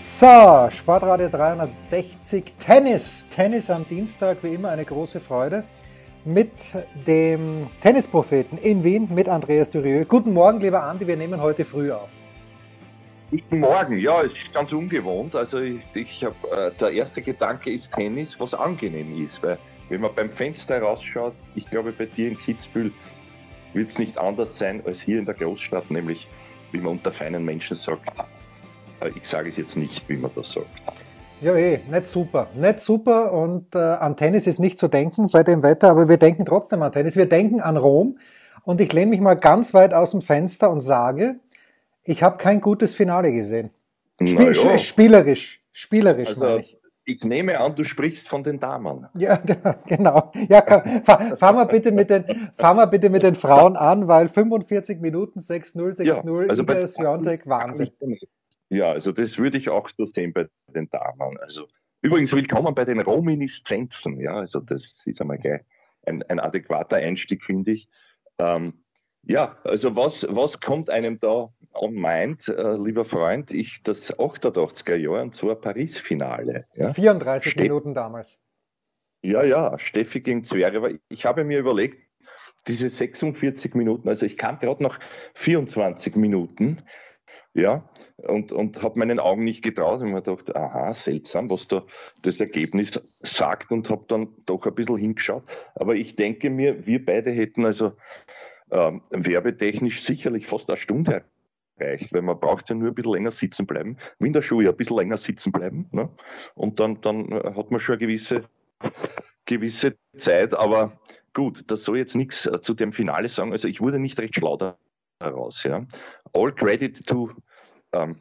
So, Sportradio 360 Tennis. Tennis am Dienstag, wie immer eine große Freude. Mit dem Tennispropheten in Wien, mit Andreas Durieux. Guten Morgen, lieber Andi, wir nehmen heute früh auf. Guten Morgen, ja, es ist ganz ungewohnt. Also ich, ich hab, äh, der erste Gedanke ist Tennis, was angenehm ist, weil wenn man beim Fenster rausschaut, ich glaube bei dir in Kitzbühel wird es nicht anders sein als hier in der Großstadt, nämlich wie man unter feinen Menschen sagt, ich sage es jetzt nicht, wie man das sagt. Ja, eh, nicht super. Nicht super und äh, an Tennis ist nicht zu denken bei dem Wetter, aber wir denken trotzdem an Tennis. Wir denken an Rom und ich lehne mich mal ganz weit aus dem Fenster und sage, ich habe kein gutes Finale gesehen. Spiel, ja. Spielerisch, spielerisch also, meine ich. Ich nehme an, du sprichst von den Damen. Ja, genau. Ja, komm, fahr, mal bitte mit den, fahr mal bitte mit den Frauen an, weil 45 Minuten 6-0, 6-0 ja, also über Swiatek, Wahnsinn. Ja, also das würde ich auch so sehen bei den Damen. Also übrigens willkommen bei den Rominiszenzen. Ja, also das ist einmal gleich ein, ein adäquater Einstieg, finde ich. Ähm, ja, also was, was kommt einem da on mind, äh, lieber Freund? Ich, das 88er Jahr und zwar Paris-Finale. Ja? 34 Ste Minuten damals. Ja, ja, Steffi gegen Zwerge. Aber ich habe mir überlegt, diese 46 Minuten, also ich kam gerade nach 24 Minuten, ja, und, und habe meinen Augen nicht getraut und mir gedacht, aha, seltsam, was da das Ergebnis sagt und habe dann doch ein bisschen hingeschaut. Aber ich denke mir, wir beide hätten also ähm, werbetechnisch sicherlich fast eine Stunde erreicht, weil man braucht ja nur ein bisschen länger sitzen bleiben, wie in ein bisschen länger sitzen bleiben. Ne? Und dann, dann hat man schon eine gewisse, gewisse Zeit, aber gut, das soll jetzt nichts äh, zu dem Finale sagen. Also ich wurde nicht recht schlau daraus. Ja. All credit to ähm,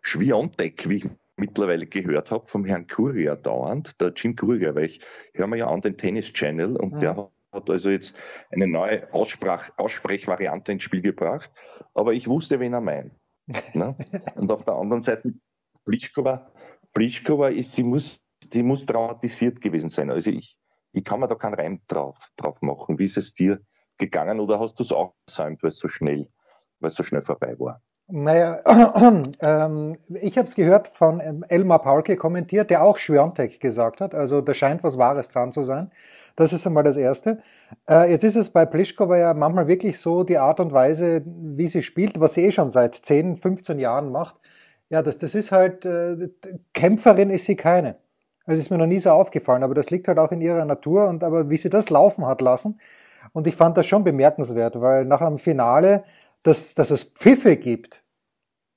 Schwiontek, wie ich mittlerweile gehört habe, vom Herrn Kurier dauernd, der Jim Kurier, weil ich höre mir ja an den Tennis Channel und ja. der hat also jetzt eine neue Aussprach, Aussprechvariante ins Spiel gebracht, aber ich wusste, wen er meint. ne? Und auf der anderen Seite Pliskova, Pliskova ist, die muss, die muss traumatisiert gewesen sein. Also ich, ich kann mir da keinen Reim drauf, drauf machen. Wie ist es dir gegangen oder hast du es auch gesäumt, weil es so schnell, weil es so schnell vorbei war? Naja, ähm, ich habe es gehört von ähm, Elmar Paulke kommentiert, der auch Schwiontek gesagt hat. Also da scheint was Wahres dran zu sein. Das ist einmal das Erste. Äh, jetzt ist es bei Pliskova ja manchmal wirklich so, die Art und Weise, wie sie spielt, was sie eh schon seit 10, 15 Jahren macht. Ja, das, das ist halt, äh, Kämpferin ist sie keine. Das ist mir noch nie so aufgefallen, aber das liegt halt auch in ihrer Natur und aber wie sie das laufen hat lassen. Und ich fand das schon bemerkenswert, weil nach einem Finale, dass, dass es Pfiffe gibt,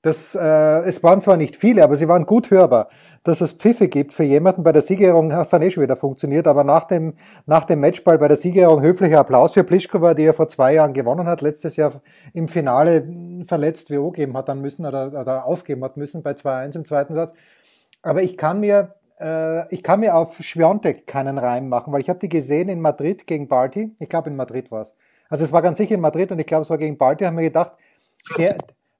das, äh, es waren zwar nicht viele, aber sie waren gut hörbar. Dass es Pfiffe gibt für jemanden bei der Siegerehrung, hat dann eh schon wieder funktioniert, aber nach dem, nach dem Matchball bei der Siegerehrung höflicher Applaus für Pliskova, die er vor zwei Jahren gewonnen hat, letztes Jahr im Finale verletzt WO geben hat dann müssen oder, oder aufgeben hat müssen bei 2-1 im zweiten Satz. Aber ich kann mir, äh, ich kann mir auf Schwiontek keinen Reim machen, weil ich habe die gesehen in Madrid gegen Balti. Ich glaube, in Madrid war es. Also es war ganz sicher in Madrid und ich glaube, es war gegen Balti. Da haben wir gedacht, der,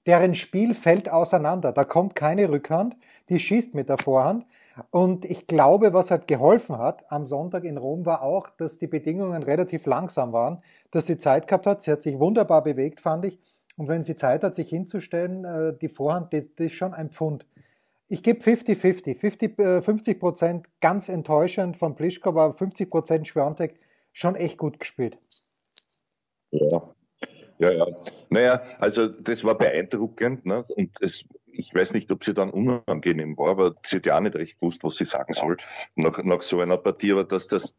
deren Spiel fällt auseinander. Da kommt keine Rückhand, die schießt mit der Vorhand. Und ich glaube, was halt geholfen hat am Sonntag in Rom war auch, dass die Bedingungen relativ langsam waren, dass sie Zeit gehabt hat. Sie hat sich wunderbar bewegt, fand ich. Und wenn sie Zeit hat, sich hinzustellen, äh, die Vorhand, das, ist schon ein Pfund. Ich gebe 50-50. 50, 50 Prozent ganz enttäuschend von Plischkova, 50 Prozent Schwörntek, schon echt gut gespielt. Ja, ja, ja. Naja, also das war beeindruckend. Ne? Und es, ich weiß nicht, ob sie dann unangenehm war, aber sie hat ja auch nicht recht gewusst, was sie sagen soll nach, nach so einer Partie. Aber dass das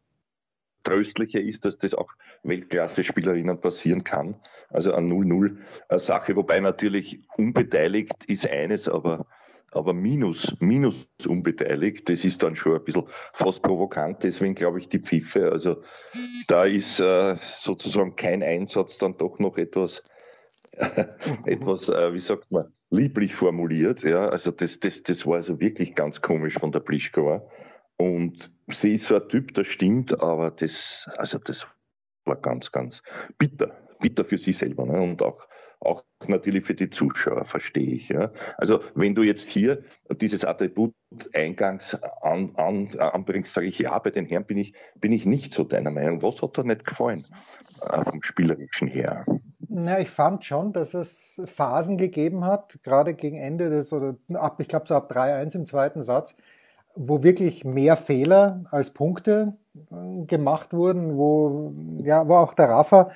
Tröstliche ist, dass das auch Weltklasse-Spielerinnen passieren kann. Also eine 0-0-Sache, wobei natürlich unbeteiligt ist eines, aber aber minus, minus unbeteiligt, das ist dann schon ein bisschen fast provokant, deswegen glaube ich die Pfiffe, also da ist äh, sozusagen kein Einsatz dann doch noch etwas, etwas, äh, wie sagt man, lieblich formuliert, ja, also das, das, das war also wirklich ganz komisch von der Pliskova und sie ist so ein Typ, das stimmt, aber das, also das war ganz, ganz bitter, bitter für sie selber ne? und auch, auch natürlich für die Zuschauer, verstehe ich. Ja? Also wenn du jetzt hier dieses Attribut eingangs an, an, anbringst, sage ich, ja, bei den Herren bin ich, bin ich nicht so deiner Meinung. Was hat dir nicht gefallen äh, vom Spielerischen her? Na, ich fand schon, dass es Phasen gegeben hat, gerade gegen Ende des, oder ab, ich glaube so ab 3-1 im zweiten Satz, wo wirklich mehr Fehler als Punkte äh, gemacht wurden, wo, ja, wo auch der Rafa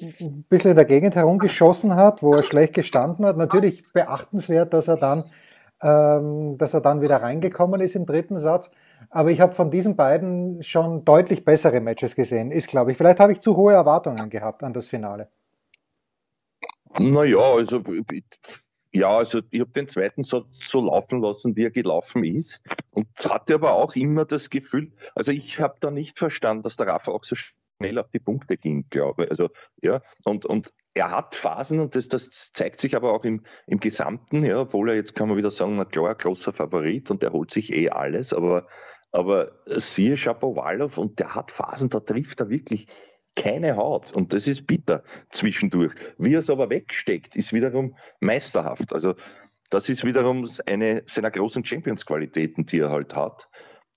ein bisschen in der Gegend herumgeschossen hat, wo er schlecht gestanden hat. Natürlich beachtenswert, dass er dann, ähm, dass er dann wieder reingekommen ist im dritten Satz. Aber ich habe von diesen beiden schon deutlich bessere Matches gesehen, ist glaube ich. Vielleicht habe ich zu hohe Erwartungen gehabt an das Finale. Naja, also ja, also ich habe den zweiten Satz so laufen lassen, wie er gelaufen ist. Und hatte aber auch immer das Gefühl, also ich habe da nicht verstanden, dass der Rafa auch so schnell auf die Punkte ging, glaube ich. Also, ja, und, und er hat Phasen und das, das zeigt sich aber auch im, im Gesamten, ja, obwohl er jetzt kann man wieder sagen, na klar, großer Favorit und er holt sich eh alles, aber, aber siehe Shapovalov und der hat Phasen, da trifft er wirklich keine Haut und das ist bitter zwischendurch. Wie er es aber wegsteckt, ist wiederum meisterhaft. Also das ist wiederum eine seiner großen Champions-Qualitäten, die er halt hat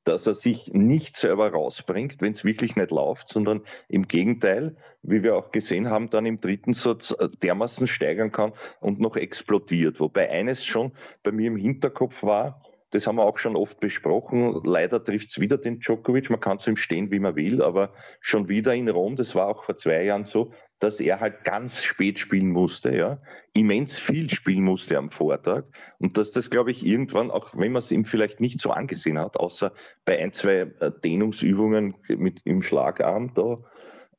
dass er sich nicht selber rausbringt, wenn es wirklich nicht läuft, sondern im Gegenteil, wie wir auch gesehen haben, dann im dritten Satz äh, dermaßen steigern kann und noch explodiert. Wobei eines schon bei mir im Hinterkopf war, das haben wir auch schon oft besprochen. Leider trifft es wieder den Djokovic. Man kann zu ihm stehen, wie man will, aber schon wieder in Rom, das war auch vor zwei Jahren so, dass er halt ganz spät spielen musste, ja. Immens viel spielen musste am Vortag. Und dass das, glaube ich, irgendwann, auch wenn man es ihm vielleicht nicht so angesehen hat, außer bei ein, zwei äh, Dehnungsübungen mit im Schlagarm da,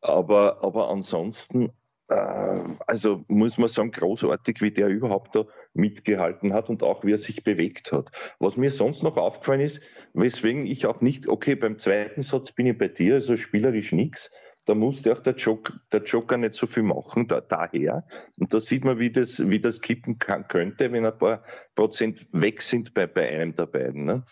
aber, aber ansonsten äh, also muss man sagen, großartig, wie der überhaupt da mitgehalten hat und auch wie er sich bewegt hat. Was mir sonst noch aufgefallen ist, weswegen ich auch nicht, okay, beim zweiten Satz bin ich bei dir, also spielerisch nichts, da musste auch der Joker, der Joker nicht so viel machen, da, daher. Und da sieht man, wie das, wie das kippen kann, könnte, wenn ein paar Prozent weg sind bei, bei einem der beiden. Ne?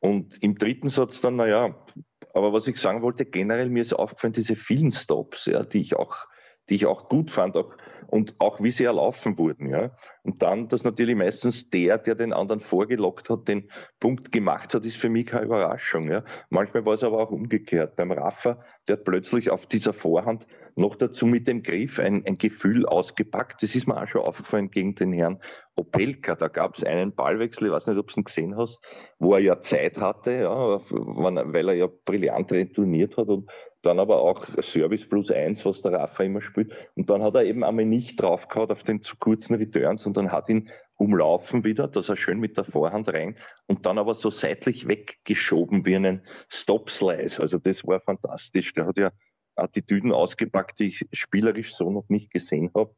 Und im dritten Satz dann, naja, aber was ich sagen wollte, generell mir ist aufgefallen, diese vielen Stops, ja, die ich auch die ich auch gut fand auch, und auch wie sie erlaufen wurden. Ja. Und dann, dass natürlich meistens der, der den anderen vorgelockt hat, den Punkt gemacht hat, ist für mich keine Überraschung. Ja. Manchmal war es aber auch umgekehrt. Beim Rafa, der hat plötzlich auf dieser Vorhand noch dazu mit dem Griff ein, ein Gefühl ausgepackt. Das ist mir auch schon aufgefallen gegen den Herrn Opelka. Da gab es einen Ballwechsel, ich weiß nicht, ob du ihn gesehen hast, wo er ja Zeit hatte, ja, weil er ja brillant retourniert hat und dann aber auch Service plus eins, was der Rafa immer spielt. Und dann hat er eben einmal nicht draufgehauen auf den zu kurzen Return, sondern hat ihn umlaufen wieder, dass er schön mit der Vorhand rein und dann aber so seitlich weggeschoben wie einen Stop-Slice. Also das war fantastisch. Der hat ja Attitüden ausgepackt, die ich spielerisch so noch nicht gesehen habe.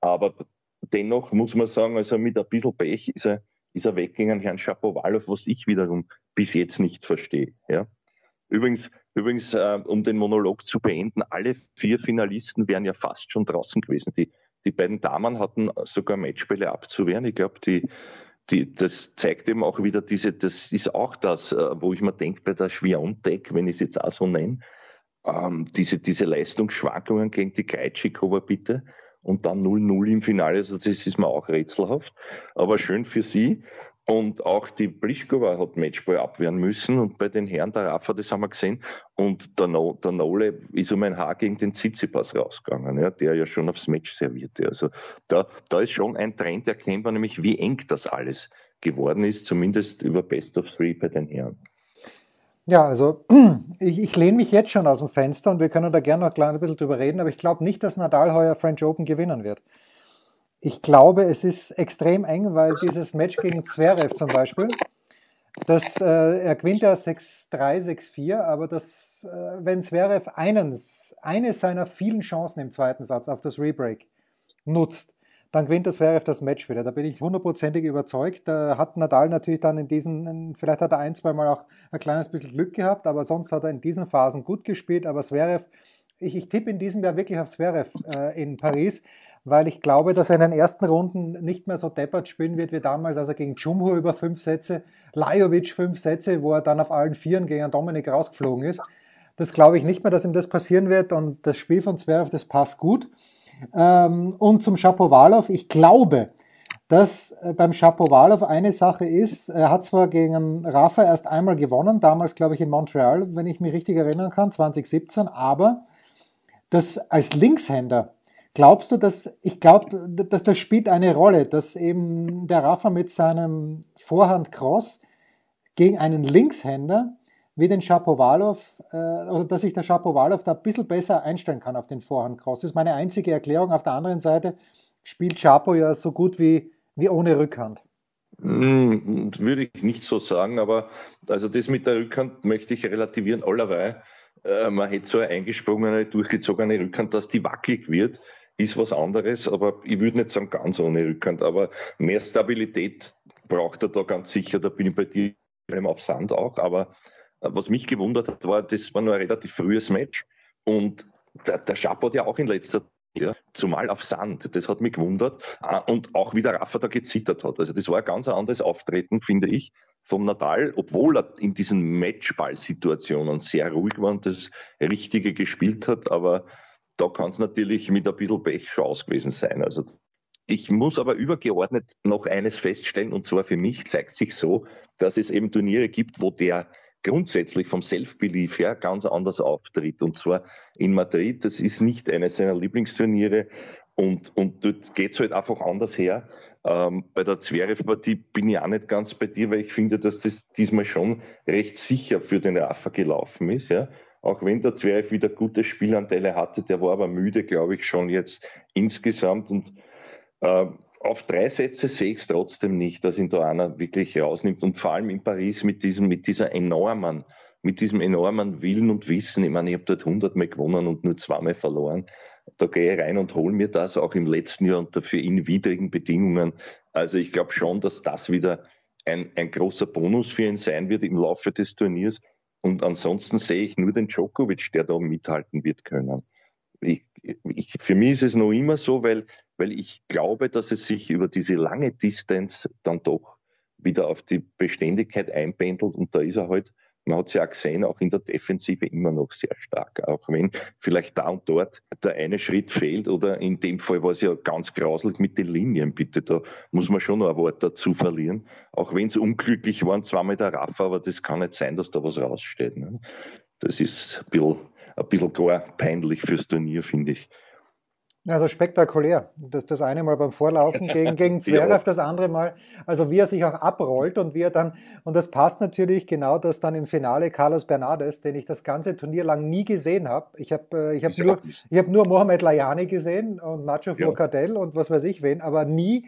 Aber dennoch muss man sagen, also mit ein bisschen Pech ist er, ist er weggegangen, Herrn Schapowalow, was ich wiederum bis jetzt nicht verstehe. Ja. Übrigens, übrigens äh, um den Monolog zu beenden, alle vier Finalisten wären ja fast schon draußen gewesen. Die, die beiden Damen hatten sogar Matchspiele abzuwehren. Ich glaube, die, die, das zeigt eben auch wieder diese, das ist auch das, äh, wo ich mir denke, bei der Schwiontek, wenn ich es jetzt auch so nenne, ähm, diese, diese Leistungsschwankungen gegen die Krejcikova bitte und dann 0-0 im Finale, also das ist mir auch rätselhaft, aber schön für sie. Und auch die Pliskova hat Matchball abwehren müssen. Und bei den Herren der Rafa, das haben wir gesehen. Und der, no, der Nole ist um ein Haar gegen den Tsitsipas rausgegangen, ja, der ja schon aufs Match servierte. Also da, da ist schon ein Trend erkennbar, nämlich wie eng das alles geworden ist, zumindest über Best of Three bei den Herren. Ja, also ich, ich lehne mich jetzt schon aus dem Fenster und wir können da gerne noch ein bisschen drüber reden, aber ich glaube nicht, dass Nadal heuer French Open gewinnen wird. Ich glaube, es ist extrem eng, weil dieses Match gegen Zverev zum Beispiel, das, äh, er gewinnt ja 6-3, 6-4, aber das, äh, wenn Zverev einen, eine seiner vielen Chancen im zweiten Satz auf das Rebreak nutzt, dann gewinnt das Zverev das Match wieder. Da bin ich hundertprozentig überzeugt. Da hat Nadal natürlich dann in diesen, vielleicht hat er ein, zwei Mal auch ein kleines bisschen Glück gehabt, aber sonst hat er in diesen Phasen gut gespielt. Aber Zverev, ich, ich tippe in diesem Jahr wirklich auf Zverev äh, in Paris, weil ich glaube, dass er in den ersten Runden nicht mehr so deppert spielen wird wie damals, als er gegen Jumho über fünf Sätze, Lajovic fünf Sätze, wo er dann auf allen Vieren gegen Dominik rausgeflogen ist. Das glaube ich nicht mehr, dass ihm das passieren wird und das Spiel von Zverev, das passt gut. Ähm, und zum Shapovalov, ich glaube, dass äh, beim Shapovalov eine Sache ist, er hat zwar gegen Rafa erst einmal gewonnen, damals glaube ich in Montreal, wenn ich mich richtig erinnern kann, 2017, aber das als Linkshänder, glaubst du, dass, ich glaube, dass das spielt eine Rolle, dass eben der Rafa mit seinem Vorhand-Cross gegen einen Linkshänder wie den Shapovalov, äh, oder dass sich der Shapovalov da ein bisschen besser einstellen kann auf den Vorhand-Cross. Das ist meine einzige Erklärung. Auf der anderen Seite spielt Chapo ja so gut wie wie ohne Rückhand. Hm, würde ich nicht so sagen, aber also das mit der Rückhand möchte ich relativieren allerweil. Äh, man hätte so eine eingesprungene, durchgezogene Rückhand, dass die wackelig wird, ist was anderes, aber ich würde nicht sagen ganz ohne Rückhand, aber mehr Stabilität braucht er da ganz sicher, da bin ich bei dir auf Sand auch, aber äh, was mich gewundert hat, war, das war nur ein relativ frühes Match und der, der Schapp hat ja auch in letzter ja, zumal auf Sand. Das hat mich gewundert. Ah, und auch wie der Rafa da gezittert hat. Also das war ein ganz anderes Auftreten, finde ich, vom Nadal, obwohl er in diesen Matchball-Situationen sehr ruhig war und das Richtige gespielt hat. Aber da kann es natürlich mit ein bisschen Pech schon aus gewesen sein. Also ich muss aber übergeordnet noch eines feststellen, und zwar für mich zeigt sich so, dass es eben Turniere gibt, wo der grundsätzlich vom Self-Belief her ganz anders auftritt. Und zwar in Madrid, das ist nicht eines seiner Lieblingsturniere und, und dort geht es halt einfach anders her. Ähm, bei der Zverev-Partie bin ich auch nicht ganz bei dir, weil ich finde, dass das diesmal schon recht sicher für den Rafa gelaufen ist. Ja. Auch wenn der Zverev wieder gute Spielanteile hatte, der war aber müde, glaube ich, schon jetzt insgesamt. Und äh, auf drei Sätze sehe ich es trotzdem nicht, dass ihn da einer wirklich rausnimmt. Und vor allem in Paris mit diesem, mit dieser enormen, mit diesem enormen Willen und Wissen. Ich meine, ich habe dort 100 Mal gewonnen und nur zweimal verloren. Da gehe ich rein und hole mir das auch im letzten Jahr unter für ihn widrigen Bedingungen. Also ich glaube schon, dass das wieder ein, ein großer Bonus für ihn sein wird im Laufe des Turniers. Und ansonsten sehe ich nur den Djokovic, der da mithalten wird können. Ich, ich, für mich ist es noch immer so, weil weil ich glaube, dass es sich über diese lange Distanz dann doch wieder auf die Beständigkeit einpendelt und da ist er halt, man hat es ja auch gesehen, auch in der Defensive immer noch sehr stark. Auch wenn vielleicht da und dort der eine Schritt fehlt oder in dem Fall war es ja ganz grauslich mit den Linien, bitte, da muss man schon noch ein Wort dazu verlieren. Auch wenn es unglücklich waren, zweimal der Raffer, aber das kann nicht sein, dass da was raussteht. Ne? Das ist ein bisschen, ein bisschen gar peinlich fürs Turnier, finde ich. Also spektakulär. Das, das eine Mal beim Vorlaufen gegen, gegen Zverev, das andere Mal, also wie er sich auch abrollt und wie er dann, und das passt natürlich genau, dass dann im Finale Carlos Bernardes, den ich das ganze Turnier lang nie gesehen habe. Ich habe äh, ich hab nur, ich hab nur Mohamed Layani gesehen und Nacho Furcadell und was weiß ich wen, aber nie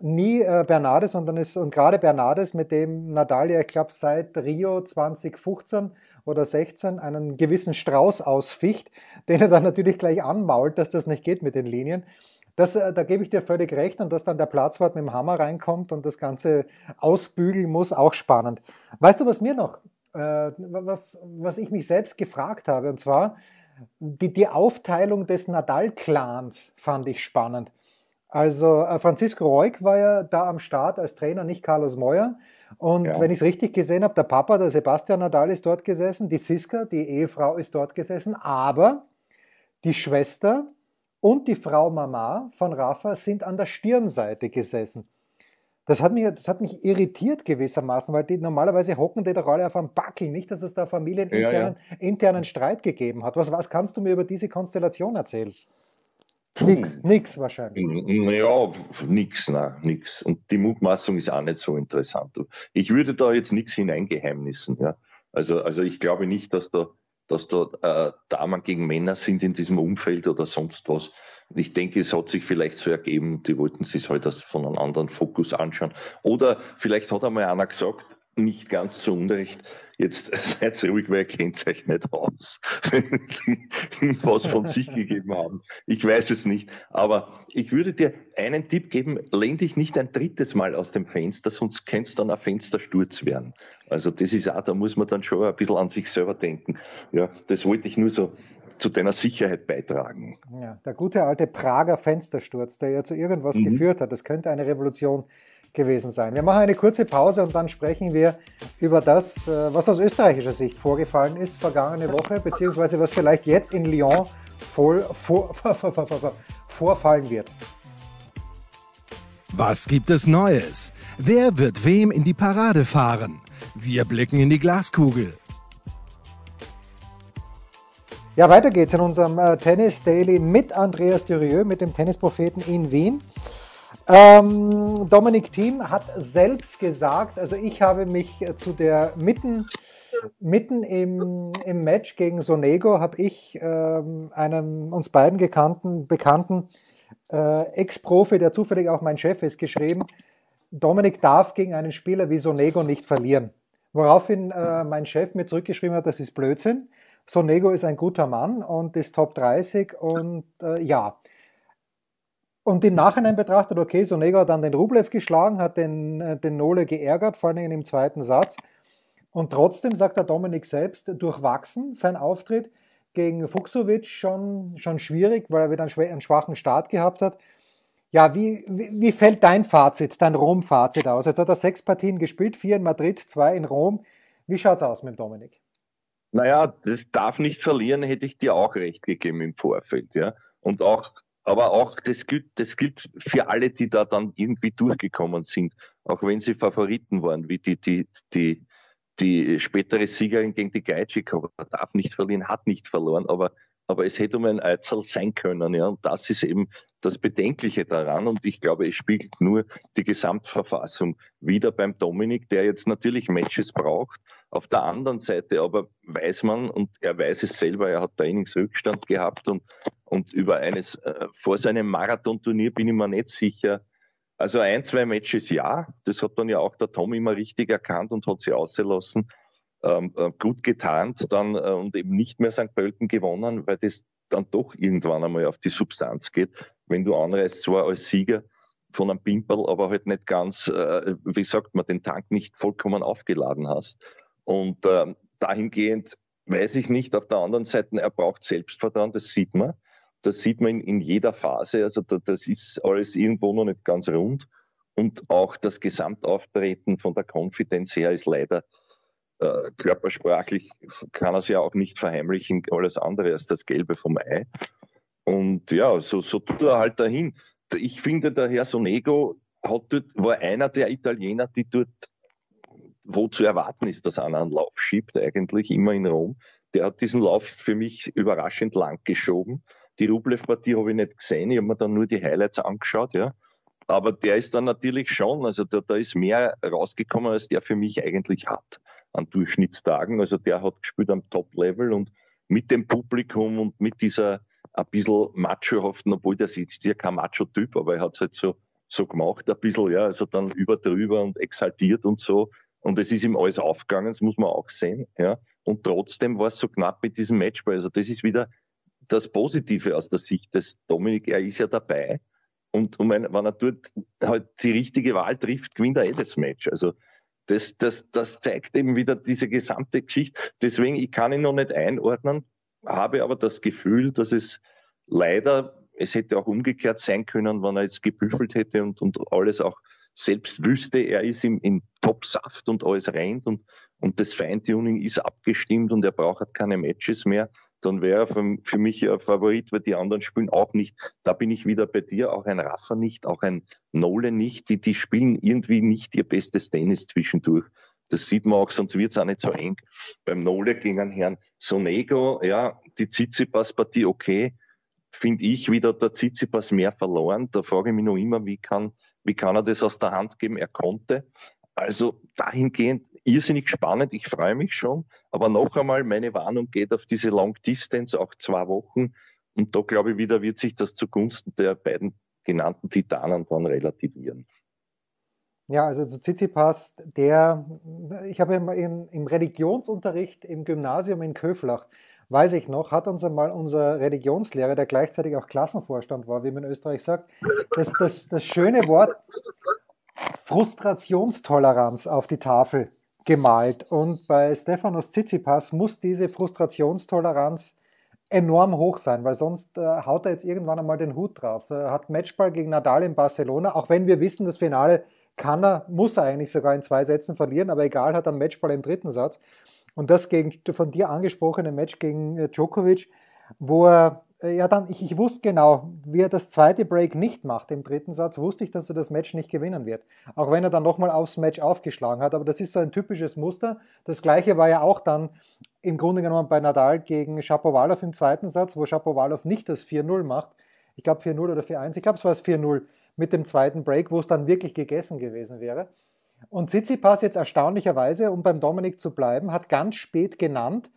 nie äh, Bernardes, sondern ist, und gerade Bernardes, mit dem Nadal ja, ich glaube, seit Rio 2015 oder 16 einen gewissen Strauß ausficht, den er dann natürlich gleich anmault, dass das nicht geht mit den Linien. Das, äh, da gebe ich dir völlig recht und dass dann der Platzwart mit dem Hammer reinkommt und das Ganze ausbügeln muss, auch spannend. Weißt du, was mir noch, äh, was, was ich mich selbst gefragt habe, und zwar die, die Aufteilung des Nadal-Clans fand ich spannend. Also äh, Francisco Reuk war ja da am Start als Trainer, nicht Carlos Moyer. Und ja. wenn ich es richtig gesehen habe, der Papa, der Sebastian Nadal, ist dort gesessen, die Siska, die Ehefrau, ist dort gesessen, aber die Schwester und die Frau Mama von Rafa sind an der Stirnseite gesessen. Das hat mich, das hat mich irritiert gewissermaßen, weil die normalerweise hocken die doch alle auf einem Backel, nicht, dass es da familieninternen ja, ja. internen Streit gegeben hat. Was, was kannst du mir über diese Konstellation erzählen? Nix, nix wahrscheinlich. Ja, nix, na, nix. Und die Mutmaßung ist auch nicht so interessant. Ich würde da jetzt nichts hineingeheimnissen, ja. Also, also ich glaube nicht, dass da, dass da äh, Damen gegen Männer sind in diesem Umfeld oder sonst was. Ich denke, es hat sich vielleicht so ergeben, die wollten sich halt das von einem anderen Fokus anschauen. Oder vielleicht hat einmal einer gesagt, nicht ganz zu Unrecht, Jetzt seid ruhig, weil ihr kennt euch nicht aus, wenn sie was von sich gegeben haben. Ich weiß es nicht. Aber ich würde dir einen Tipp geben, lehn dich nicht ein drittes Mal aus dem Fenster, sonst könnte es dann ein Fenstersturz werden. Also das ist auch, da muss man dann schon ein bisschen an sich selber denken. Ja, das wollte ich nur so zu deiner Sicherheit beitragen. Ja, der gute alte Prager Fenstersturz, der ja zu irgendwas mhm. geführt hat, das könnte eine Revolution gewesen sein. Wir machen eine kurze Pause und dann sprechen wir über das, äh, was aus österreichischer Sicht vorgefallen ist vergangene Woche, beziehungsweise was vielleicht jetzt in Lyon voll, vor, vor, vor, vorfallen wird. Was gibt es Neues? Wer wird wem in die Parade fahren? Wir blicken in die Glaskugel. Ja, weiter geht's in unserem äh, Tennis Daily mit Andreas Durieux, mit dem Tennispropheten in Wien. Ähm, Dominik Thiem hat selbst gesagt, also ich habe mich äh, zu der mitten, mitten im, im Match gegen Sonego, habe ich ähm, einem uns beiden gekannten, bekannten äh, Ex-Profi, der zufällig auch mein Chef ist, geschrieben, Dominik darf gegen einen Spieler wie Sonego nicht verlieren. Woraufhin äh, mein Chef mir zurückgeschrieben hat, das ist Blödsinn. Sonego ist ein guter Mann und ist Top 30 und äh, ja. Und im Nachhinein betrachtet, okay, Sonego hat dann den Rublev geschlagen, hat den, äh, den Nole geärgert, vor allem im zweiten Satz. Und trotzdem sagt der Dominik selbst, durchwachsen sein Auftritt gegen Fuchsovic schon, schon schwierig, weil er wieder einen, schwachen Start gehabt hat. Ja, wie, wie, wie fällt dein Fazit, dein Rom-Fazit aus? Jetzt hat er sechs Partien gespielt, vier in Madrid, zwei in Rom. Wie schaut's aus mit Dominik? Naja, das darf nicht verlieren, hätte ich dir auch recht gegeben im Vorfeld, ja. Und auch, aber auch das gilt, das gilt für alle, die da dann irgendwie durchgekommen sind, auch wenn sie Favoriten waren, wie die, die, die, die spätere Siegerin gegen die Geitschikova darf nicht verlieren, hat nicht verloren, aber, aber es hätte um ein Eizel sein können, ja. Und das ist eben das Bedenkliche daran. Und ich glaube, es spiegelt nur die Gesamtverfassung wieder beim Dominik, der jetzt natürlich Matches braucht, auf der anderen Seite aber weiß man, und er weiß es selber, er hat Trainingsrückstand gehabt und, und über eines, äh, vor seinem Marathonturnier bin ich mir nicht sicher. Also ein, zwei Matches ja, das hat dann ja auch der Tom immer richtig erkannt und hat sie ausgelassen. Ähm, äh, gut getarnt dann äh, und eben nicht mehr St. Pölten gewonnen, weil das dann doch irgendwann einmal auf die Substanz geht. Wenn du anreist, zwar als Sieger von einem Pimperl, aber halt nicht ganz, äh, wie sagt man, den Tank nicht vollkommen aufgeladen hast. Und äh, dahingehend weiß ich nicht. Auf der anderen Seite, er braucht Selbstvertrauen, das sieht man. Das sieht man in, in jeder Phase. Also da, das ist alles irgendwo noch nicht ganz rund. Und auch das Gesamtauftreten von der Konfidenz her ist leider äh, körpersprachlich, kann er es ja auch nicht verheimlichen, alles andere als das Gelbe vom Ei. Und ja, so, so tut er halt dahin. Ich finde, der Herr Sonego hat dort, war einer der Italiener, die dort wo zu erwarten ist, dass einer einen Lauf schiebt, eigentlich immer in Rom. Der hat diesen Lauf für mich überraschend lang geschoben. Die Rublev-Partie habe ich nicht gesehen, ich habe mir dann nur die Highlights angeschaut, ja. Aber der ist dann natürlich schon, also da, da ist mehr rausgekommen, als der für mich eigentlich hat an Durchschnittstagen. Also der hat gespielt am Top-Level und mit dem Publikum und mit dieser ein bisschen machohaften, obwohl der sitzt ja kein Macho-Typ, aber er hat es halt so, so gemacht, ein bisschen, ja, also dann über drüber und exaltiert und so. Und es ist ihm alles aufgegangen, das muss man auch sehen. Ja. Und trotzdem war es so knapp mit diesem Matchball. Also das ist wieder das Positive aus der Sicht des Dominik. Er ist ja dabei. Und, und wenn er dort halt die richtige Wahl trifft, gewinnt er eh das Match. Also das, das, das zeigt eben wieder diese gesamte Geschichte. Deswegen, ich kann ihn noch nicht einordnen, habe aber das Gefühl, dass es leider, es hätte auch umgekehrt sein können, wenn er jetzt gebüffelt hätte und, und alles auch selbst wüsste, er ist im, im Top-Saft und alles rennt und, und das Feintuning ist abgestimmt und er braucht halt keine Matches mehr, dann wäre er für, für mich ein Favorit, weil die anderen spielen auch nicht. Da bin ich wieder bei dir, auch ein Raffer nicht, auch ein Nole nicht. Die, die spielen irgendwie nicht ihr bestes Tennis zwischendurch. Das sieht man auch, sonst wird es auch nicht so eng. Beim Nole gegen Herrn Sonego, ja, die Tsitsipas-Partie okay, finde ich wieder der Tsitsipas mehr verloren. Da frage ich mich noch immer, wie kann wie kann er das aus der Hand geben? Er konnte. Also dahingehend irrsinnig spannend. Ich freue mich schon. Aber noch einmal, meine Warnung geht auf diese Long Distance, auch zwei Wochen. Und da glaube ich wieder, wird sich das zugunsten der beiden genannten Titanen dann relativieren. Ja, also zu Tsitsipas, der, ich habe im, im Religionsunterricht im Gymnasium in Köflach weiß ich noch, hat uns einmal unser Religionslehrer, der gleichzeitig auch Klassenvorstand war, wie man in Österreich sagt, das, das, das schöne Wort Frustrationstoleranz auf die Tafel gemalt. Und bei Stefanos Tsitsipas muss diese Frustrationstoleranz enorm hoch sein, weil sonst äh, haut er jetzt irgendwann einmal den Hut drauf. Er hat Matchball gegen Nadal in Barcelona, auch wenn wir wissen, das Finale kann er, muss er eigentlich sogar in zwei Sätzen verlieren, aber egal, hat er Matchball im dritten Satz. Und das gegen von dir angesprochene Match gegen äh, Djokovic, wo er äh, ja dann, ich, ich wusste genau, wie er das zweite Break nicht macht im dritten Satz, wusste ich, dass er das Match nicht gewinnen wird. Auch wenn er dann nochmal aufs Match aufgeschlagen hat. Aber das ist so ein typisches Muster. Das gleiche war ja auch dann im Grunde genommen bei Nadal gegen Shapovalov im zweiten Satz, wo Shapovalov nicht das 4-0 macht. Ich glaube 4-0 oder 4-1, ich glaube es war das 4-0 mit dem zweiten Break, wo es dann wirklich gegessen gewesen wäre. Und Tsitsipas jetzt erstaunlicherweise, um beim Dominik zu bleiben, hat ganz spät genannt,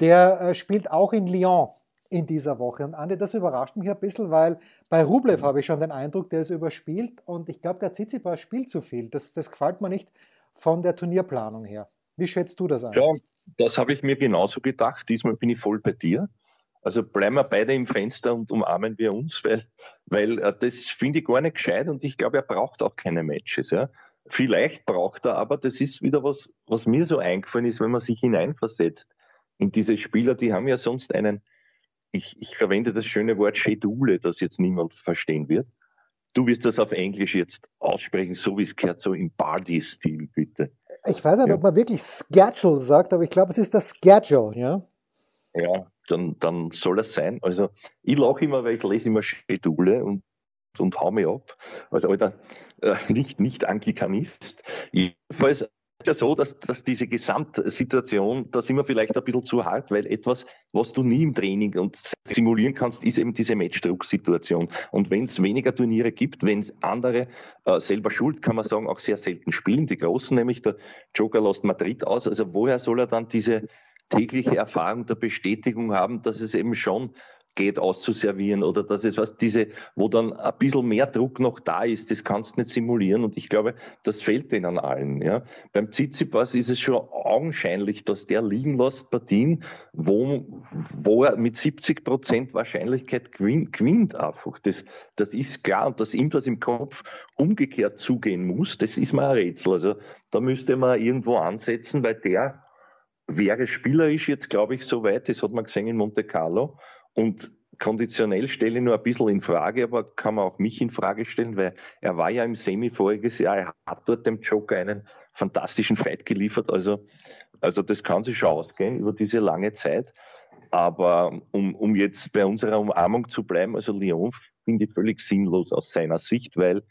der äh, spielt auch in Lyon in dieser Woche. Und Andi, das überrascht mich ein bisschen, weil bei Rublev mhm. habe ich schon den Eindruck, der ist überspielt und ich glaube, der Tsitsipas spielt zu viel. Das, das gefällt mir nicht von der Turnierplanung her. Wie schätzt du das ein? Ja, das habe ich mir genauso gedacht. Diesmal bin ich voll bei dir. Also bleiben wir beide im Fenster und umarmen wir uns, weil, weil äh, das finde ich gar nicht gescheit und ich glaube, er braucht auch keine Matches. Ja. Vielleicht braucht er, aber das ist wieder was, was mir so eingefallen ist, wenn man sich hineinversetzt in diese Spieler, die haben ja sonst einen, ich, ich verwende das schöne Wort Schedule, das jetzt niemand verstehen wird. Du wirst das auf Englisch jetzt aussprechen, so wie es gehört, so im Bardi-Stil, bitte. Ich weiß nicht, ja. ob man wirklich Schedule sagt, aber ich glaube, es ist das Schedule, ja? Ja, dann, dann soll es sein. Also, ich lache immer, weil ich lese immer Schedule und, und hau mich ab. Also, Alter, äh, nicht, nicht Anglikanist. Jedenfalls ja so, dass, dass diese Gesamtsituation, da sind wir vielleicht ein bisschen zu hart, weil etwas, was du nie im Training und simulieren kannst, ist eben diese Matchdrucksituation. Und wenn es weniger Turniere gibt, wenn andere äh, selber schuld, kann man sagen, auch sehr selten spielen, die Großen, nämlich der Joker lässt Madrid aus. Also woher soll er dann diese tägliche Erfahrung der Bestätigung haben, dass es eben schon geht auszuservieren oder dass es was diese, wo dann ein bisschen mehr Druck noch da ist, das kannst du nicht simulieren und ich glaube, das fällt denen allen. Ja. Beim Tsitsipas ist es schon augenscheinlich, dass der liegen lässt Partien, wo, wo er mit 70 Prozent Wahrscheinlichkeit gewinnt, gewinnt einfach. Das, das ist klar und dass ihm das im Kopf umgekehrt zugehen muss, das ist mal ein Rätsel. Also da müsste man irgendwo ansetzen, weil der wäre spielerisch jetzt, glaube ich, so weit, das hat man gesehen in Monte Carlo, und konditionell stelle ich nur ein bisschen in Frage, aber kann man auch mich in Frage stellen, weil er war ja im Semi voriges Jahr, er hat dort dem Joker einen fantastischen Fight geliefert. Also, also das kann sich schon ausgehen über diese lange Zeit. Aber um, um jetzt bei unserer Umarmung zu bleiben, also Lyon finde ich völlig sinnlos aus seiner Sicht, weil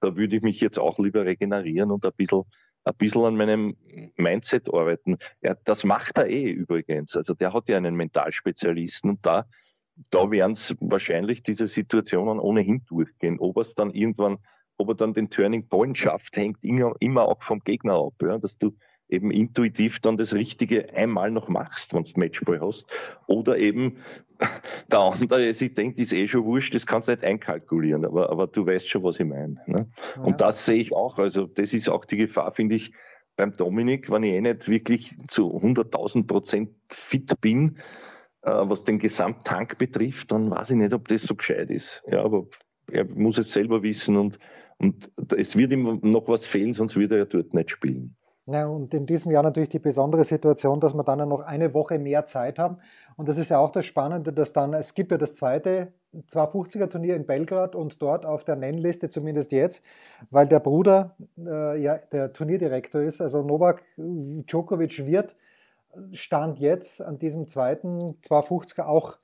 da würde ich mich jetzt auch lieber regenerieren und ein bisschen ein bisschen an meinem Mindset arbeiten. Ja, das macht er eh übrigens. Also der hat ja einen Mentalspezialisten und da, da werden es wahrscheinlich diese Situationen ohnehin durchgehen. Ob es dann irgendwann, ob er dann den Turning Point schafft, hängt immer auch vom Gegner ab, ja, dass du eben intuitiv dann das Richtige einmal noch machst, wenn du Matchball hast. Oder eben der andere sich denkt, ist eh schon wurscht, das kannst du nicht einkalkulieren, aber, aber du weißt schon, was ich meine. Ne? Ja. Und das sehe ich auch. Also das ist auch die Gefahr, finde ich, beim Dominik, wenn ich eh nicht wirklich zu 100.000 Prozent fit bin, was den Gesamttank betrifft, dann weiß ich nicht, ob das so gescheit ist. Ja, aber er muss es selber wissen und, und es wird ihm noch was fehlen, sonst würde er dort nicht spielen. Ja, und in diesem Jahr natürlich die besondere Situation, dass wir dann noch eine Woche mehr Zeit haben. Und das ist ja auch das Spannende, dass dann, es gibt ja das zweite 250er Turnier in Belgrad und dort auf der Nennliste, zumindest jetzt, weil der Bruder äh, ja der Turnierdirektor ist, also Novak Djokovic wird Stand jetzt an diesem zweiten 250er auch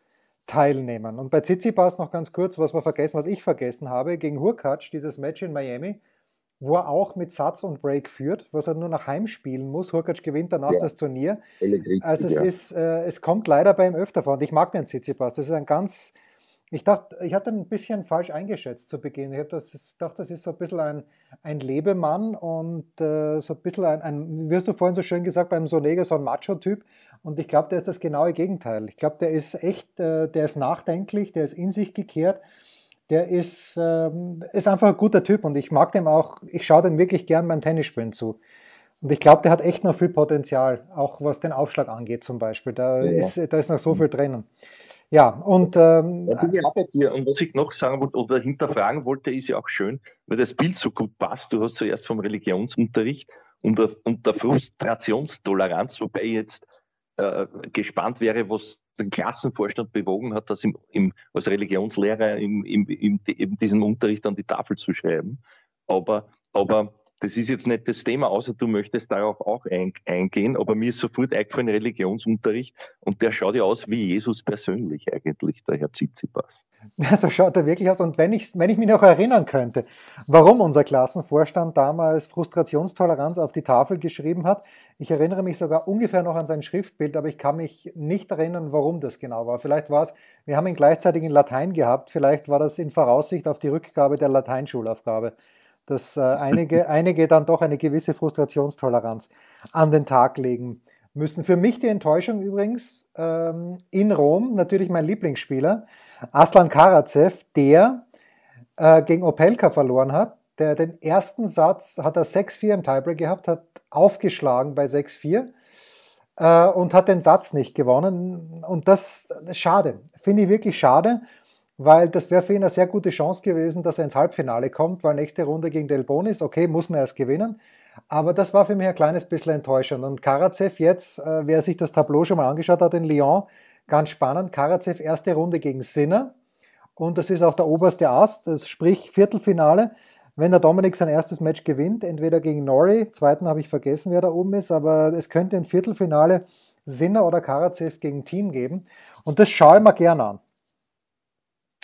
teilnehmen. Und bei Tsitsipas noch ganz kurz, was wir vergessen, was ich vergessen habe, gegen Hurkacz, dieses Match in Miami, wo er auch mit Satz und Break führt, was er nur nach Heim spielen muss. Hurkacz gewinnt danach ja, das Turnier. Also es, ja. ist, äh, es kommt leider bei ihm öfter vor. Und ich mag den Tsitsipas. Das ist ein ganz, ich dachte, ich hatte ein bisschen falsch eingeschätzt zu Beginn. Ich das, dachte, das ist so ein bisschen ein, ein Lebemann und äh, so ein bisschen ein, ein, wie hast du vorhin so schön gesagt, beim Sonego so ein Macho-Typ. Und ich glaube, der ist das genaue Gegenteil. Ich glaube, der ist echt, äh, der ist nachdenklich, der ist in sich gekehrt der ist, ähm, ist einfach ein guter Typ und ich mag dem auch, ich schaue dem wirklich gern beim Tennisspielen zu. Und ich glaube, der hat echt noch viel Potenzial, auch was den Aufschlag angeht zum Beispiel. Da, ja. ist, da ist noch so viel drinnen. Ja, und. Ähm, ja, auch bei dir. Und was ich noch sagen wollte oder hinterfragen wollte, ist ja auch schön, weil das Bild so gut passt. Du hast zuerst vom Religionsunterricht und der, und der Frustrationstoleranz, wobei ich jetzt äh, gespannt wäre, was den Klassenvorstand bewogen hat, das im, im, als Religionslehrer im, im, im, in diesem Unterricht an die Tafel zu schreiben. Aber, aber das ist jetzt nicht das Thema, außer du möchtest darauf auch ein, eingehen, aber mir ist sofort eingefallen Religionsunterricht und der schaut ja aus wie Jesus persönlich eigentlich, der Herr Tsitsipas. So schaut er wirklich aus. Und wenn ich, wenn ich mich noch erinnern könnte, warum unser Klassenvorstand damals Frustrationstoleranz auf die Tafel geschrieben hat, ich erinnere mich sogar ungefähr noch an sein Schriftbild, aber ich kann mich nicht erinnern, warum das genau war. Vielleicht war es, wir haben ihn gleichzeitig in Latein gehabt, vielleicht war das in Voraussicht auf die Rückgabe der Lateinschulaufgabe dass äh, einige, einige dann doch eine gewisse Frustrationstoleranz an den Tag legen müssen. Für mich die Enttäuschung übrigens ähm, in Rom, natürlich mein Lieblingsspieler, Aslan Karatsev, der äh, gegen Opelka verloren hat. Der den ersten Satz hat er 6-4 im Tiebreak gehabt, hat aufgeschlagen bei 6-4 äh, und hat den Satz nicht gewonnen. Und das schade, finde ich wirklich schade weil das wäre für ihn eine sehr gute Chance gewesen, dass er ins Halbfinale kommt, weil nächste Runde gegen Del Bonis, okay, muss man erst gewinnen. Aber das war für mich ein kleines bisschen enttäuschend. Und Karatsev jetzt, äh, wer sich das Tableau schon mal angeschaut hat in Lyon, ganz spannend. Karatsev erste Runde gegen Sinner. Und das ist auch der oberste Ast, das sprich Viertelfinale. Wenn der Dominik sein erstes Match gewinnt, entweder gegen Nori, zweiten habe ich vergessen, wer da oben ist, aber es könnte ein Viertelfinale Sinner oder Karatsev gegen Team geben. Und das schaue ich mir gerne an.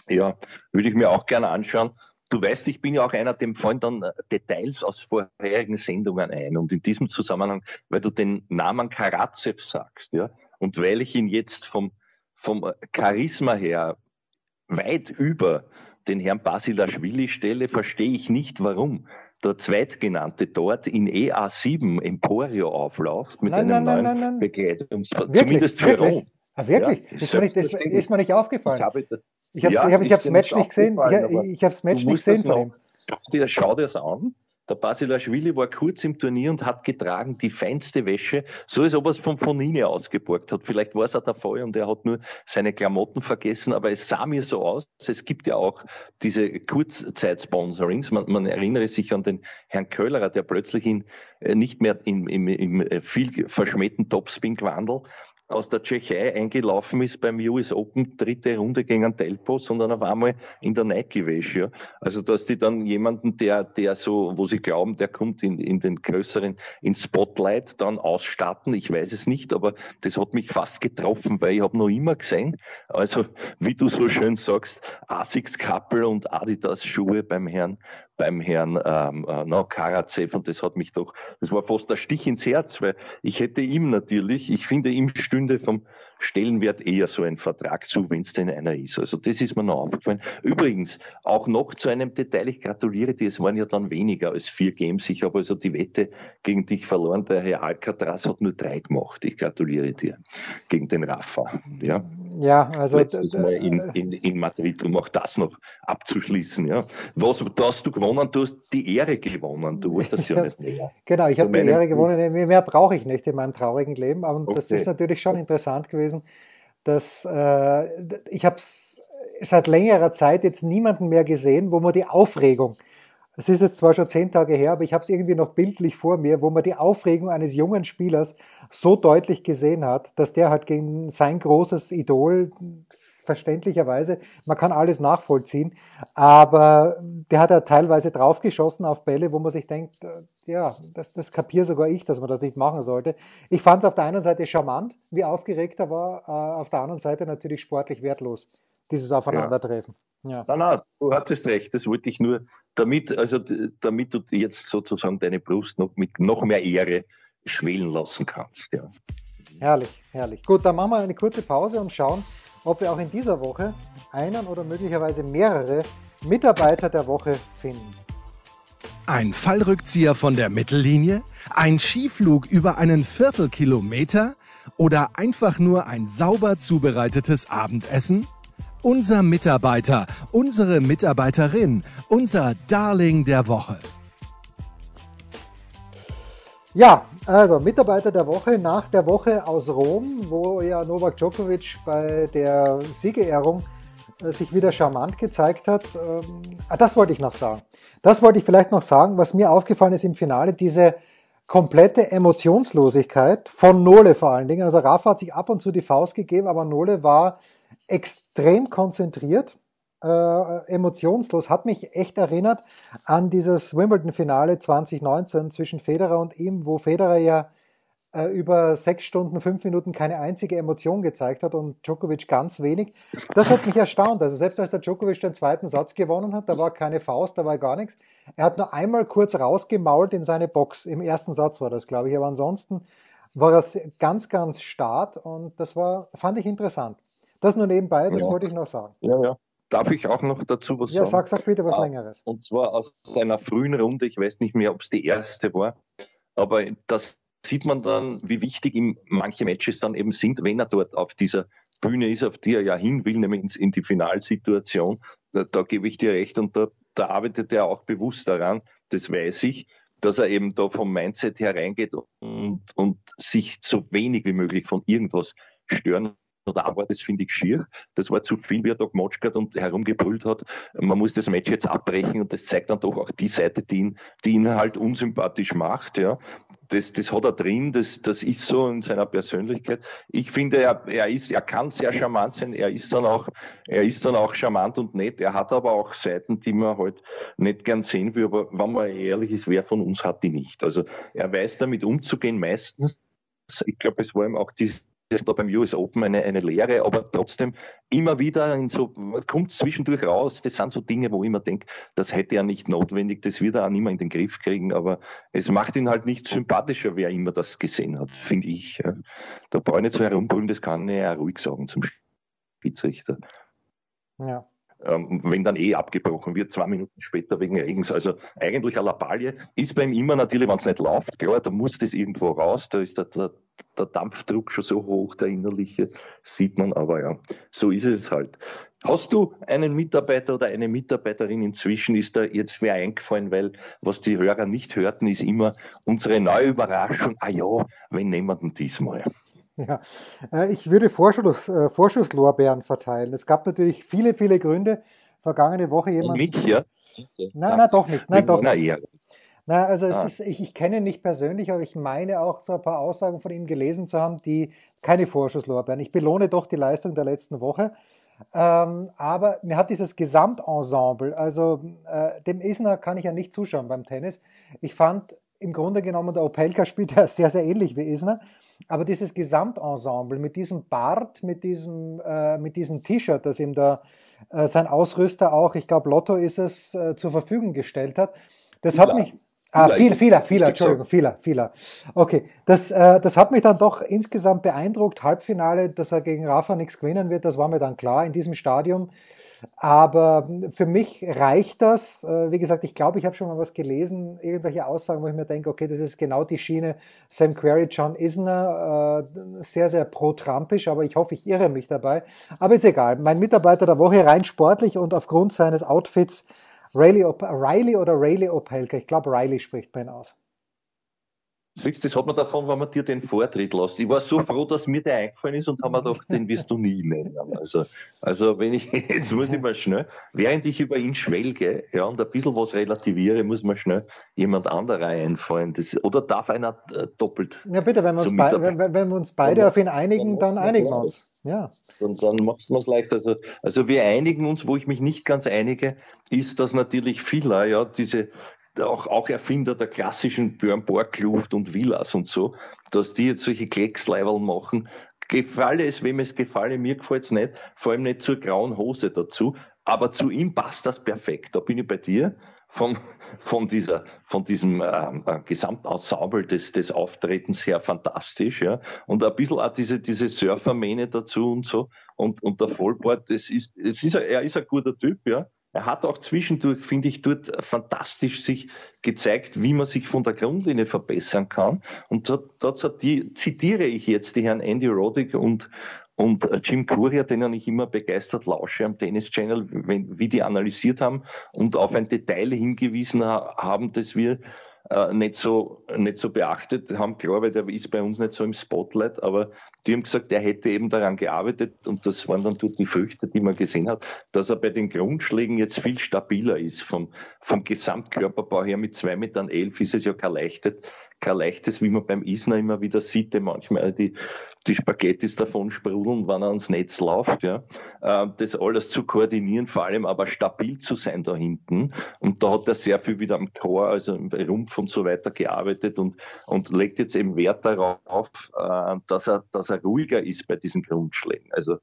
Ja, würde ich mir auch gerne anschauen. Du weißt, ich bin ja auch einer, dem fallen dann äh, Details aus vorherigen Sendungen ein. Und in diesem Zusammenhang, weil du den Namen Karatsev sagst, ja, und weil ich ihn jetzt vom, vom äh, Charisma her weit über den Herrn Basilashvili stelle, verstehe ich nicht, warum der Zweitgenannte dort in EA7 Emporio aufläuft mit nein, einem nein, neuen nein, Begleitung, zumindest für wirklich? Rom. Ah, wirklich? Ja, ist, mir nicht, ist, ist, mir nicht aufgefallen. Ich habe das, ich habe ja, ich hab, das Match nicht gesehen. Ich, ich habe das Match nicht gesehen von ihm. Dir, schau dir das an. Der Basilashvili war kurz im Turnier und hat getragen die feinste Wäsche, so als ob er es von Fonine ausgeborgt hat. Vielleicht war es auch der Fall und er hat nur seine Klamotten vergessen, aber es sah mir so aus. Es gibt ja auch diese Kurzzeitsponsorings. Man, man erinnere sich an den Herrn Köllerer, der plötzlich in, äh, nicht mehr im, im, im äh, viel verschmähten Topspin-Quandel aus der Tschechei eingelaufen ist beim US Open dritte Runde gegen Telpo, sondern er war mal in der Nike-Wäsche. Also dass die dann jemanden, der, der so, wo sie glauben, der kommt in, in den größeren, in Spotlight, dann ausstatten. Ich weiß es nicht, aber das hat mich fast getroffen, weil ich habe noch immer gesehen, also wie du so schön sagst, Asics Kappel und Adidas Schuhe beim Herrn beim Herrn ähm, äh, no, Karatsev und das hat mich doch, das war fast ein Stich ins Herz, weil ich hätte ihm natürlich, ich finde, ihm stünde vom Stellenwert eher so ein Vertrag zu, wenn es denn einer ist. Also das ist mir noch aufgefallen. Übrigens, auch noch zu einem Detail, ich gratuliere dir, es waren ja dann weniger als vier Games. Ich habe also die Wette gegen dich verloren. Der Herr Alcatraz hat nur drei gemacht. Ich gratuliere dir gegen den Rafa. Ja. Ja, also in, in, in Madrid, um auch das noch abzuschließen. Ja. Was hast du gewonnen? Du hast die Ehre gewonnen. Du wolltest ja nicht mehr. Genau, ich also habe die Ehre gewonnen. Mehr brauche ich nicht in meinem traurigen Leben. Aber okay. das ist natürlich schon interessant gewesen, dass äh, ich habe seit längerer Zeit jetzt niemanden mehr gesehen, wo man die Aufregung es ist jetzt zwar schon zehn Tage her, aber ich habe es irgendwie noch bildlich vor mir, wo man die Aufregung eines jungen Spielers so deutlich gesehen hat, dass der halt gegen sein großes Idol verständlicherweise, man kann alles nachvollziehen, aber der hat ja teilweise draufgeschossen auf Bälle, wo man sich denkt, äh, ja, das, das kapiere sogar ich, dass man das nicht machen sollte. Ich fand es auf der einen Seite charmant, wie aufgeregt er war, äh, auf der anderen Seite natürlich sportlich wertlos, dieses Aufeinandertreffen. Ja. Nein, nein, du hattest recht, das wollte ich nur, damit, also, damit du jetzt sozusagen deine Brust noch mit noch mehr Ehre schwelen lassen kannst. Ja. Herrlich, herrlich. Gut, dann machen wir eine kurze Pause und schauen, ob wir auch in dieser Woche einen oder möglicherweise mehrere Mitarbeiter der Woche finden. Ein Fallrückzieher von der Mittellinie? Ein Skiflug über einen Viertelkilometer? Oder einfach nur ein sauber zubereitetes Abendessen? Unser Mitarbeiter, unsere Mitarbeiterin, unser Darling der Woche. Ja, also Mitarbeiter der Woche nach der Woche aus Rom, wo ja Novak Djokovic bei der Siegerehrung äh, sich wieder charmant gezeigt hat. Ähm, ah, das wollte ich noch sagen. Das wollte ich vielleicht noch sagen, was mir aufgefallen ist im Finale, diese komplette Emotionslosigkeit von Nole vor allen Dingen. Also Rafa hat sich ab und zu die Faust gegeben, aber Nole war extrem konzentriert, äh, emotionslos. Hat mich echt erinnert an dieses Wimbledon-Finale 2019 zwischen Federer und ihm, wo Federer ja äh, über sechs Stunden, fünf Minuten keine einzige Emotion gezeigt hat und Djokovic ganz wenig. Das hat mich erstaunt. Also selbst als der Djokovic den zweiten Satz gewonnen hat, da war keine Faust, da war gar nichts. Er hat nur einmal kurz rausgemault in seine Box. Im ersten Satz war das, glaube ich. Aber ansonsten war er ganz, ganz stark und das war, fand ich interessant. Das nur nebenbei, das ja. wollte ich noch sagen. Ja, ja. Darf ich auch noch dazu was ja, sagen? Ja, sag, sag bitte was ah, Längeres. Und zwar aus einer frühen Runde, ich weiß nicht mehr, ob es die erste war, aber das sieht man dann, wie wichtig ihm manche Matches dann eben sind, wenn er dort auf dieser Bühne ist, auf die er ja hin will, nämlich in die Finalsituation. Da, da gebe ich dir recht und da, da arbeitet er auch bewusst daran, das weiß ich, dass er eben da vom Mindset her reingeht und, und sich so wenig wie möglich von irgendwas stören oder aber das finde ich schier. Das war zu viel, wie er da gemotschert hat und herumgebrüllt hat. Man muss das Match jetzt abbrechen und das zeigt dann doch auch die Seite, die ihn, die ihn halt unsympathisch macht. Ja das, das hat er drin, das, das ist so in seiner Persönlichkeit. Ich finde, er, er ist, er kann sehr charmant sein, er ist dann auch, er ist dann auch charmant und nett. Er hat aber auch Seiten, die man halt nicht gern sehen will, aber wenn man ehrlich ist, wer von uns hat die nicht? Also er weiß damit umzugehen meistens. Ich glaube, es war ihm auch dieses das da beim US Open eine, eine Lehre, aber trotzdem immer wieder in so, kommt zwischendurch raus. Das sind so Dinge, wo ich mir denke, das hätte er nicht notwendig, das wird er auch mehr in den Griff kriegen, aber es macht ihn halt nicht sympathischer, wer immer das gesehen hat, finde ich. Da brauche ich nicht so herumbrüllen, das kann er ja ruhig sagen zum Schiedsrichter. Ja ähm, wenn dann eh abgebrochen wird, zwei Minuten später wegen Regens. Also eigentlich eine Lappalie ist bei ihm immer natürlich, wenn es nicht läuft, klar, da muss das irgendwo raus, da ist der, der, der, Dampfdruck schon so hoch, der innerliche, sieht man, aber ja, so ist es halt. Hast du einen Mitarbeiter oder eine Mitarbeiterin inzwischen, ist da jetzt wer eingefallen, weil was die Hörer nicht hörten, ist immer unsere neue Überraschung, ah ja, wen nehmen wir denn diesmal? Ja, äh, ich würde Vorschuss, äh, Vorschusslorbeeren verteilen. Es gab natürlich viele, viele Gründe. Vergangene Woche jemand. Mit hier? Nein, nein, doch nicht. Nein, doch nicht. Na, also es ah. ist, ich, ich kenne ihn nicht persönlich, aber ich meine auch so ein paar Aussagen von ihm gelesen zu haben, die keine Vorschusslorbeeren. Ich belohne doch die Leistung der letzten Woche. Ähm, aber mir hat dieses Gesamtensemble, also äh, dem Isner kann ich ja nicht zuschauen beim Tennis. Ich fand im Grunde genommen, der Opelka spielt ja sehr, sehr ähnlich wie Isner. Aber dieses Gesamtensemble mit diesem Bart, mit diesem, äh, mit diesem T-Shirt, das ihm da äh, sein Ausrüster auch, ich glaube Lotto ist es, äh, zur Verfügung gestellt hat, das Fila. hat mich. Ah, Fehler, Fehler, Fehler, Entschuldigung, Fehler, Fehler. Okay, das, äh, das hat mich dann doch insgesamt beeindruckt. Halbfinale, dass er gegen Rafa nichts gewinnen wird, das war mir dann klar in diesem Stadium. Aber für mich reicht das. Äh, wie gesagt, ich glaube, ich habe schon mal was gelesen, irgendwelche Aussagen, wo ich mir denke, okay, das ist genau die Schiene Sam Query, John Isner, äh, sehr, sehr pro-trumpisch, aber ich hoffe, ich irre mich dabei. Aber ist egal. Mein Mitarbeiter der Woche rein sportlich und aufgrund seines Outfits Riley, Riley oder Rayleigh Opelka. Ich glaube, Riley spricht bei ihm aus. Das hat man davon, wenn man dir den Vortritt lässt. Ich war so froh, dass mir der eingefallen ist und habe mir gedacht, den wirst du nie nennen. Also, also wenn ich, jetzt muss ich mal schnell, während ich über ihn schwelge, ja, und ein bisschen was relativiere, muss man schnell jemand anderer einfallen. Das, oder darf einer äh, doppelt? Ja, bitte, wenn wir uns, bei, wenn, wenn, wir uns beide dann, auf ihn einigen, dann, dann einigen wir uns. Ja. Dann, dann macht man es leicht. Also, also wir einigen uns, wo ich mich nicht ganz einige, ist, dass natürlich viele, ja, diese auch, auch Erfinder der klassischen Björn Borg-Kluft und Villas und so, dass die jetzt solche Klecksleiberl machen. Gefalle es, wem es gefalle, mir gefällt es nicht, vor allem nicht zur grauen Hose dazu, aber zu ihm passt das perfekt. Da bin ich bei dir. Von, von, dieser, von diesem äh, äh, Gesamtensemble des, des Auftretens her fantastisch, ja. Und ein bisschen auch diese, diese Surfermähne dazu und so. Und, und der Vollbart, das ist, es ist, er ist ein guter Typ, ja. Er hat auch zwischendurch, finde ich, dort fantastisch sich gezeigt, wie man sich von der Grundlinie verbessern kann. Und dazu zitiere ich jetzt die Herren Andy Roddick und, und Jim Courier, denen ich immer begeistert lausche am Tennis Channel, wenn, wie die analysiert haben und auf ein Detail hingewiesen haben, das wir äh, nicht, so, nicht so beachtet haben. Klar, weil der ist bei uns nicht so im Spotlight, aber die haben gesagt, er hätte eben daran gearbeitet und das waren dann die Früchte, die man gesehen hat, dass er bei den Grundschlägen jetzt viel stabiler ist. Vom, vom Gesamtkörperbau her mit zwei Metern elf ist es ja kein leichtes kein leichtes, wie man beim Isner immer wieder sieht, der manchmal die, die Spaghettis davon sprudeln, wenn er ans Netz läuft, ja. Äh, das alles zu koordinieren, vor allem aber stabil zu sein da hinten. Und da hat er sehr viel wieder am Chor, also im Rumpf und so weiter gearbeitet und, und legt jetzt eben Wert darauf, äh, dass er, dass er ruhiger ist bei diesen Grundschlägen. Also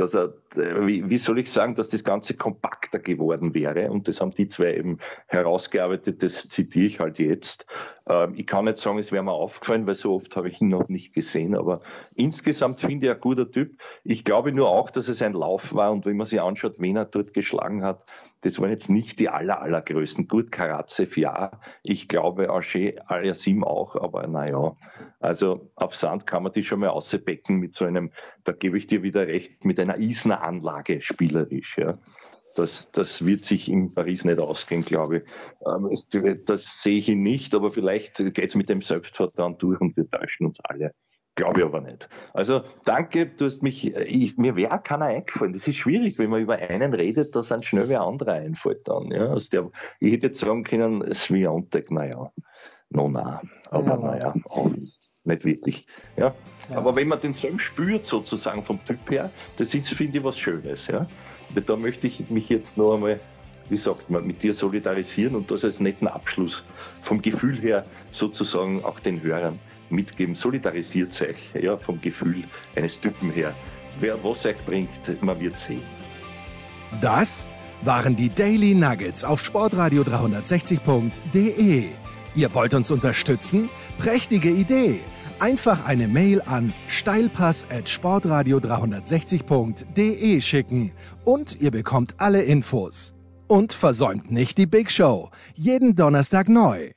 dass er, wie, wie soll ich sagen, dass das Ganze kompakter geworden wäre. Und das haben die zwei eben herausgearbeitet, das zitiere ich halt jetzt. Ähm, ich kann nicht sagen, es wäre mir aufgefallen, weil so oft habe ich ihn noch nicht gesehen, aber insgesamt finde ich ein guter Typ. Ich glaube nur auch, dass es ein Lauf war und wenn man sich anschaut, wen er dort geschlagen hat, das waren jetzt nicht die aller, allergrößten. Gut, Karatsev ja, ich glaube Archer Aliasim auch, aber naja, also auf Sand kann man die schon mal ausbecken mit so einem, da gebe ich dir wieder recht, mit einer Isner Anlage spielerisch, ja. Das, das wird sich in Paris nicht ausgehen, glaube ich. Ähm, das sehe ich nicht, aber vielleicht geht es mit dem Selbstvertrauen durch und wir täuschen uns alle. Glaube ich aber nicht. Also danke, du hast mich, ich, mir wäre keiner eingefallen. Das ist schwierig, wenn man über einen redet, da sind schnell wer andere einfällt dann. Ja? Also der, ich hätte jetzt sagen können, Sviontek, naja, no na, aber ja. naja, auch nicht wirklich. Ja? ja? Aber wenn man den Song spürt sozusagen vom Typ her, das ist, finde ich, was Schönes. Ja? Da möchte ich mich jetzt noch einmal, wie sagt man, mit dir solidarisieren und das als netten Abschluss vom Gefühl her sozusagen auch den Hörern mitgeben, solidarisiert euch ja, vom Gefühl eines Typen her. Wer was euch bringt, man wird sehen. Das waren die Daily Nuggets auf sportradio 360.de. Ihr wollt uns unterstützen? Prächtige Idee! Einfach eine Mail an steilpass at sportradio 360.de schicken und ihr bekommt alle Infos. Und versäumt nicht die Big Show. Jeden Donnerstag neu.